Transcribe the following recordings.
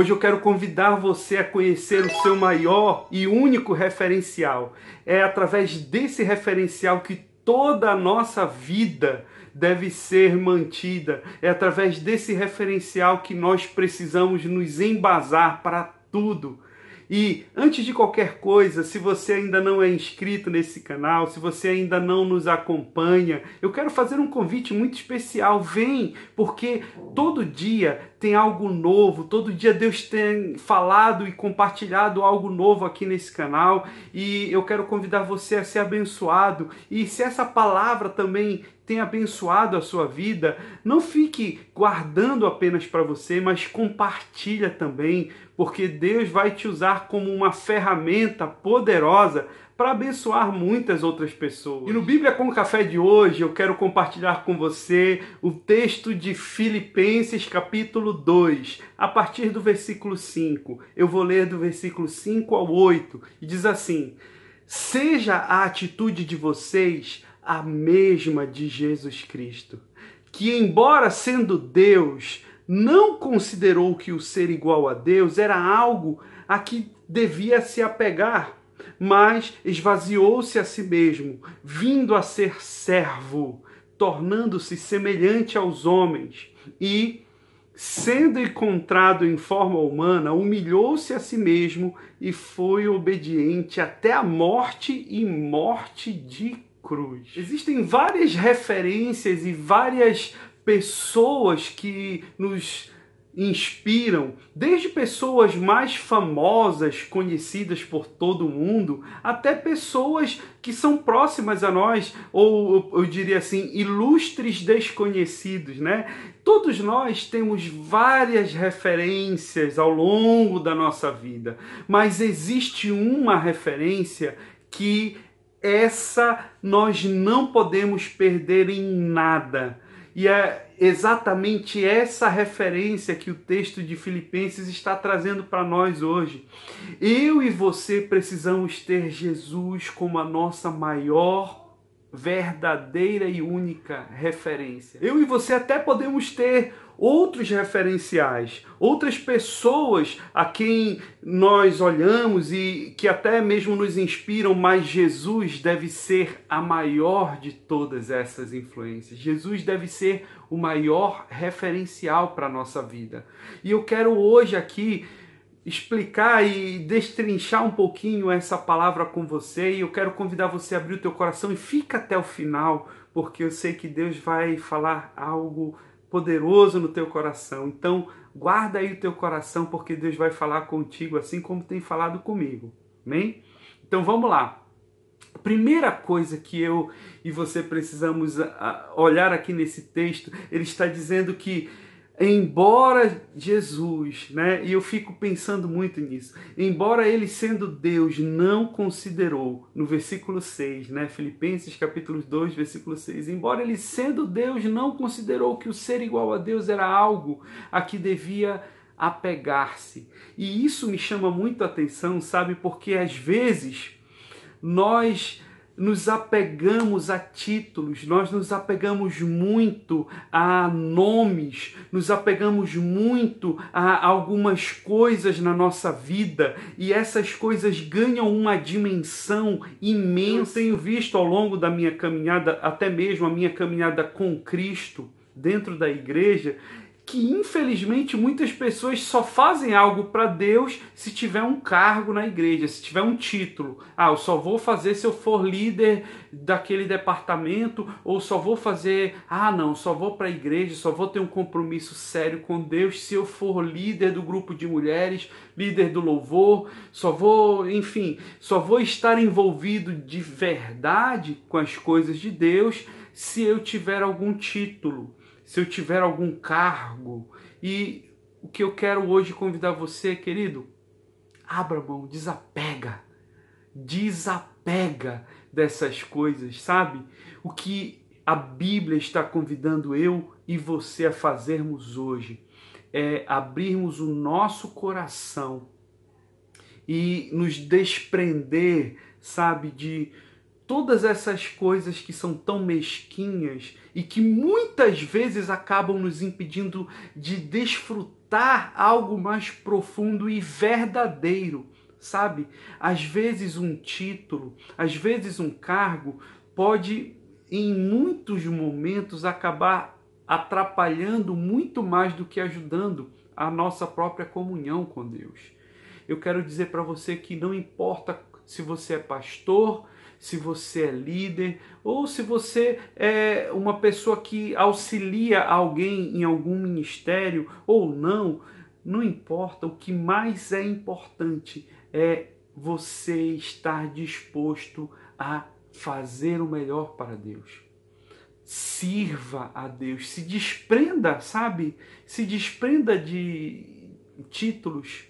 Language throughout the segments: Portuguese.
Hoje eu quero convidar você a conhecer o seu maior e único referencial. É através desse referencial que toda a nossa vida deve ser mantida. É através desse referencial que nós precisamos nos embasar para tudo. E antes de qualquer coisa, se você ainda não é inscrito nesse canal, se você ainda não nos acompanha, eu quero fazer um convite muito especial. Vem, porque todo dia tem algo novo, todo dia Deus tem falado e compartilhado algo novo aqui nesse canal e eu quero convidar você a ser abençoado. E se essa palavra também tem abençoado a sua vida, não fique guardando apenas para você, mas compartilha também, porque Deus vai te usar como uma ferramenta poderosa para abençoar muitas outras pessoas. E no Bíblia com Café de hoje, eu quero compartilhar com você o texto de Filipenses, capítulo 2, a partir do versículo 5. Eu vou ler do versículo 5 ao 8 e diz assim: Seja a atitude de vocês a mesma de Jesus Cristo, que, embora sendo Deus, não considerou que o ser igual a Deus era algo a que devia se apegar, mas esvaziou-se a si mesmo, vindo a ser servo, tornando-se semelhante aos homens e, sendo encontrado em forma humana, humilhou-se a si mesmo e foi obediente até a morte e morte de cruz. Existem várias referências e várias pessoas que nos inspiram, desde pessoas mais famosas, conhecidas por todo mundo, até pessoas que são próximas a nós, ou eu diria assim, ilustres desconhecidos, né? Todos nós temos várias referências ao longo da nossa vida, mas existe uma referência que essa nós não podemos perder em nada. E é exatamente essa referência que o texto de Filipenses está trazendo para nós hoje. Eu e você precisamos ter Jesus como a nossa maior verdadeira e única referência. Eu e você até podemos ter outros referenciais, outras pessoas a quem nós olhamos e que até mesmo nos inspiram, mas Jesus deve ser a maior de todas essas influências. Jesus deve ser o maior referencial para a nossa vida. E eu quero hoje aqui explicar e destrinchar um pouquinho essa palavra com você e eu quero convidar você a abrir o teu coração e fica até o final, porque eu sei que Deus vai falar algo poderoso no teu coração. Então, guarda aí o teu coração porque Deus vai falar contigo assim como tem falado comigo. Amém? Então, vamos lá. A primeira coisa que eu e você precisamos ah, olhar aqui nesse texto, ele está dizendo que embora Jesus, né, e eu fico pensando muito nisso, embora ele sendo Deus não considerou, no versículo 6, né, Filipenses capítulo 2, versículo 6, embora ele sendo Deus não considerou que o ser igual a Deus era algo a que devia apegar-se. E isso me chama muito a atenção, sabe, porque às vezes nós nos apegamos a títulos, nós nos apegamos muito a nomes, nos apegamos muito a algumas coisas na nossa vida e essas coisas ganham uma dimensão imensa. Eu tenho visto ao longo da minha caminhada, até mesmo a minha caminhada com Cristo dentro da igreja, que infelizmente muitas pessoas só fazem algo para Deus se tiver um cargo na igreja, se tiver um título. Ah, eu só vou fazer se eu for líder daquele departamento, ou só vou fazer, ah, não, só vou para a igreja, só vou ter um compromisso sério com Deus se eu for líder do grupo de mulheres, líder do louvor, só vou, enfim, só vou estar envolvido de verdade com as coisas de Deus se eu tiver algum título se eu tiver algum cargo. E o que eu quero hoje convidar você, querido, abra mão, desapega. Desapega dessas coisas, sabe? O que a Bíblia está convidando eu e você a fazermos hoje é abrirmos o nosso coração e nos desprender, sabe, de todas essas coisas que são tão mesquinhas e que muitas vezes acabam nos impedindo de desfrutar algo mais profundo e verdadeiro, sabe? Às vezes um título, às vezes um cargo pode em muitos momentos acabar atrapalhando muito mais do que ajudando a nossa própria comunhão com Deus. Eu quero dizer para você que não importa se você é pastor, se você é líder ou se você é uma pessoa que auxilia alguém em algum ministério ou não, não importa. O que mais é importante é você estar disposto a fazer o melhor para Deus. Sirva a Deus, se desprenda, sabe? Se desprenda de títulos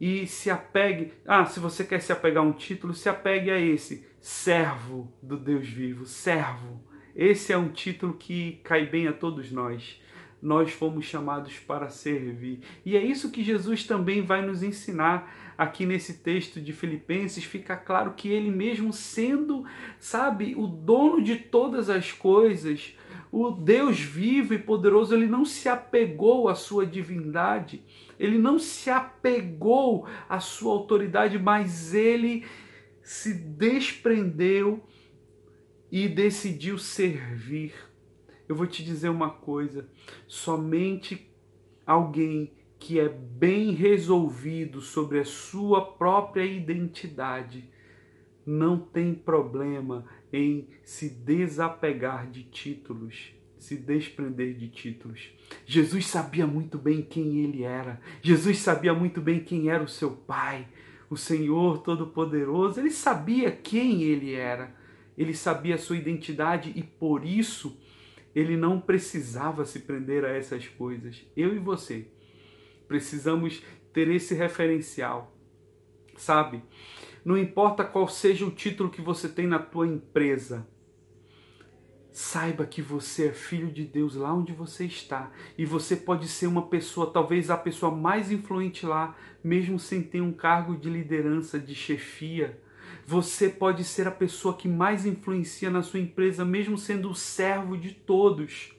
e se apegue. Ah, se você quer se apegar a um título, se apegue a esse servo do Deus vivo, servo. Esse é um título que cai bem a todos nós. Nós fomos chamados para servir. E é isso que Jesus também vai nos ensinar aqui nesse texto de Filipenses. Fica claro que ele mesmo sendo, sabe, o dono de todas as coisas, o Deus vivo e poderoso, ele não se apegou à sua divindade, ele não se apegou à sua autoridade, mas ele se desprendeu e decidiu servir. Eu vou te dizer uma coisa: somente alguém que é bem resolvido sobre a sua própria identidade não tem problema em se desapegar de títulos, se desprender de títulos. Jesus sabia muito bem quem ele era. Jesus sabia muito bem quem era o seu pai o Senhor Todo-Poderoso, ele sabia quem ele era, ele sabia a sua identidade e por isso ele não precisava se prender a essas coisas. Eu e você precisamos ter esse referencial, sabe? Não importa qual seja o título que você tem na tua empresa, Saiba que você é filho de Deus lá onde você está e você pode ser uma pessoa, talvez a pessoa mais influente lá, mesmo sem ter um cargo de liderança, de chefia. Você pode ser a pessoa que mais influencia na sua empresa, mesmo sendo o servo de todos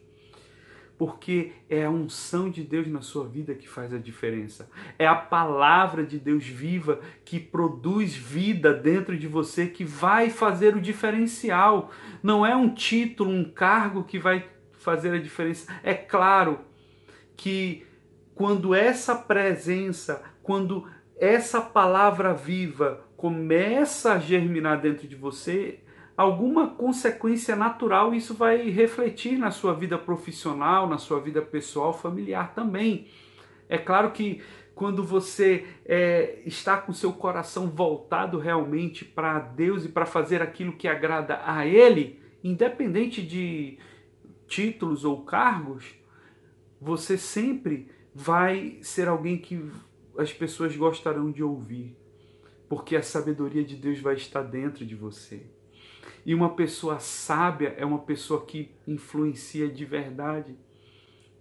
porque é a unção de Deus na sua vida que faz a diferença. É a palavra de Deus viva que produz vida dentro de você que vai fazer o diferencial. Não é um título, um cargo que vai fazer a diferença. É claro que quando essa presença, quando essa palavra viva começa a germinar dentro de você, alguma consequência natural isso vai refletir na sua vida profissional, na sua vida pessoal, familiar também. É claro que quando você é, está com seu coração voltado realmente para Deus e para fazer aquilo que agrada a Ele, independente de títulos ou cargos, você sempre vai ser alguém que as pessoas gostarão de ouvir, porque a sabedoria de Deus vai estar dentro de você. E uma pessoa sábia é uma pessoa que influencia de verdade.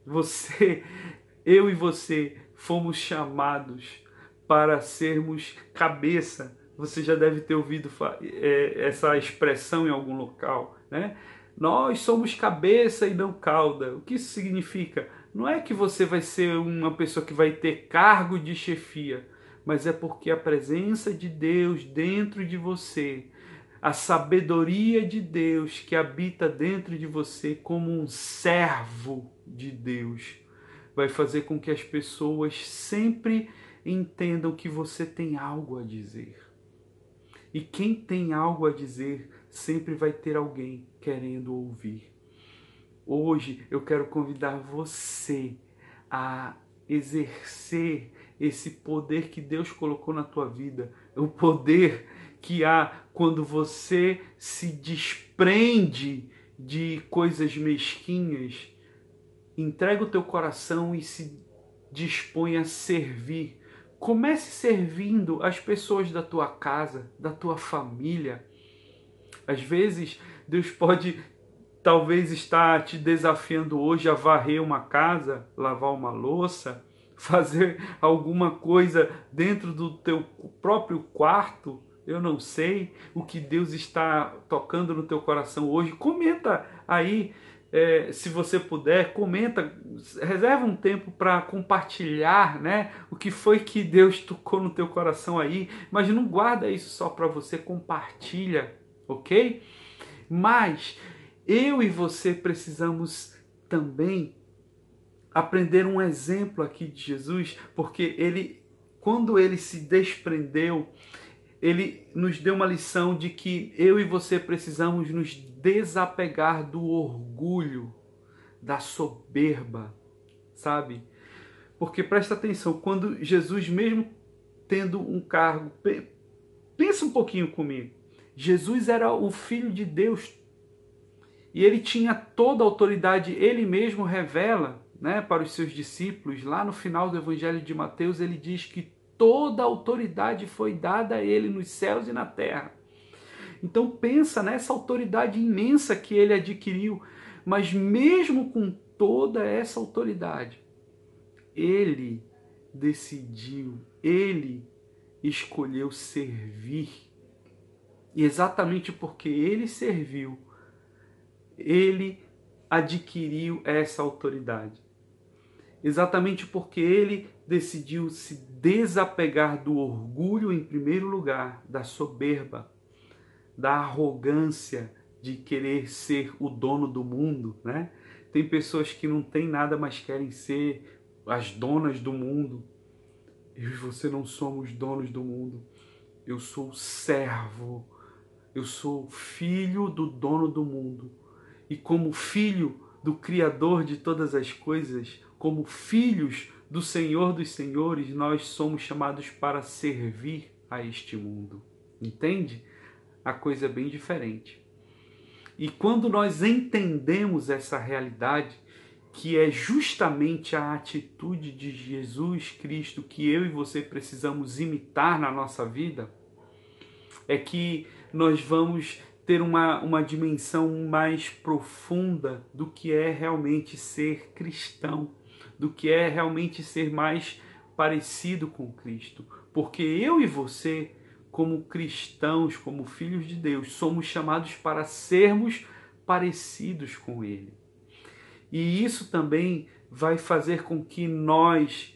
Você, eu e você fomos chamados para sermos cabeça. Você já deve ter ouvido é, essa expressão em algum local, né? Nós somos cabeça e não cauda. O que isso significa? Não é que você vai ser uma pessoa que vai ter cargo de chefia, mas é porque a presença de Deus dentro de você a sabedoria de Deus que habita dentro de você como um servo de Deus vai fazer com que as pessoas sempre entendam que você tem algo a dizer. E quem tem algo a dizer sempre vai ter alguém querendo ouvir. Hoje eu quero convidar você a exercer esse poder que Deus colocou na tua vida, o poder que há quando você se desprende de coisas mesquinhas, entrega o teu coração e se dispõe a servir. Comece servindo as pessoas da tua casa, da tua família. Às vezes, Deus pode talvez estar te desafiando hoje a varrer uma casa, lavar uma louça, fazer alguma coisa dentro do teu próprio quarto, Eu não sei o que Deus está tocando no teu coração hoje. Comenta aí, é, se você puder, comenta, reserva um tempo para compartilhar, né? O que foi que Deus tocou no teu coração aí. Mas não guarda isso só para você, compartilha, ok? Mas eu e você precisamos também aprender um exemplo aqui de Jesus, porque ele, quando ele se desprendeu, ele nos deu uma lição de que eu e você precisamos nos desapegar do orgulho, da soberba, sabe? Porque presta atenção, quando Jesus, mesmo tendo um cargo, pensa um pouquinho comigo. Jesus era o filho de Deus e ele tinha toda a autoridade, ele mesmo revela né, para os seus discípulos, lá no final do Evangelho de Mateus, ele diz que toda a autoridade foi dada a ele nos céus e na terra. Então pensa nessa autoridade imensa que ele adquiriu, mas mesmo com toda essa autoridade, ele decidiu, ele escolheu servir. E exatamente porque ele serviu, ele adquiriu essa autoridade. Exatamente porque ele decidiu se desapegar do orgulho em primeiro lugar, da soberba, da arrogância de querer ser o dono do mundo, né? Tem pessoas que não têm nada, mas querem ser as donas do mundo. E você não somos donos do mundo. Eu sou servo. Eu sou filho do dono do mundo. E como filho do Criador de todas as coisas, como filhos do Senhor dos Senhores, nós somos chamados para servir a este mundo. Entende? A coisa é bem diferente. E quando nós entendemos essa realidade, que é justamente a atitude de Jesus Cristo que eu e você precisamos imitar na nossa vida, é que nós vamos ter uma, uma dimensão mais profunda do que é realmente ser cristão do que é realmente ser mais parecido com Cristo. Porque eu e você, como cristãos, como filhos de Deus, somos chamados para sermos parecidos com Ele. E isso também vai fazer com que nós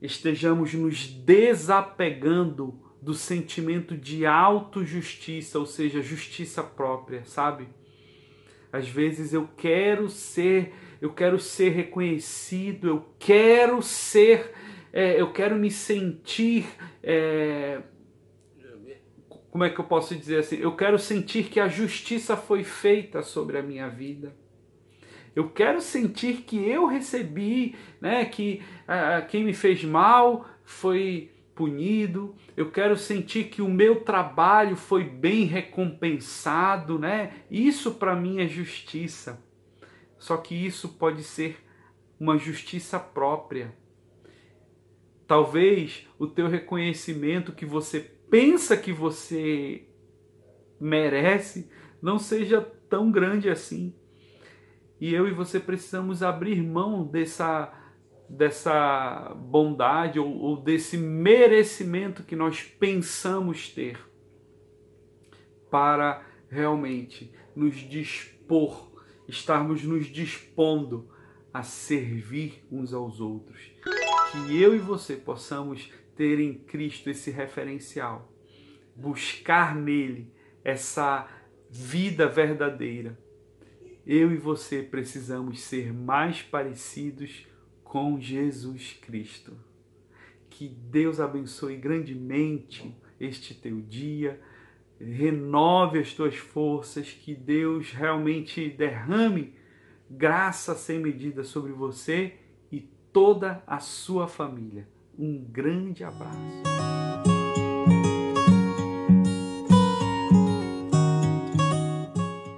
estejamos nos desapegando do sentimento de autojustiça, ou seja, justiça própria, sabe? Às vezes eu quero ser eu quero ser reconhecido, eu quero ser, é, eu quero me sentir. É, como é que eu posso dizer assim? Eu quero sentir que a justiça foi feita sobre a minha vida. Eu quero sentir que eu recebi, né, que a, quem me fez mal foi punido. Eu quero sentir que o meu trabalho foi bem recompensado, né? Isso para mim é justiça. Só que isso pode ser uma justiça própria. Talvez o teu reconhecimento que você pensa que você merece não seja tão grande assim. E eu e você precisamos abrir mão dessa dessa bondade ou, ou desse merecimento que nós pensamos ter para realmente nos dispor estarmos nos dispondo a servir uns aos outros. Que eu e você possamos ter em Cristo esse referencial, buscar nele essa vida verdadeira. Eu e você precisamos ser mais parecidos com Jesus Cristo. Que Deus abençoe grandemente este teu dia renove as tuas forças, que Deus realmente derrame graça sem medida sobre você e toda a sua família. Um grande abraço.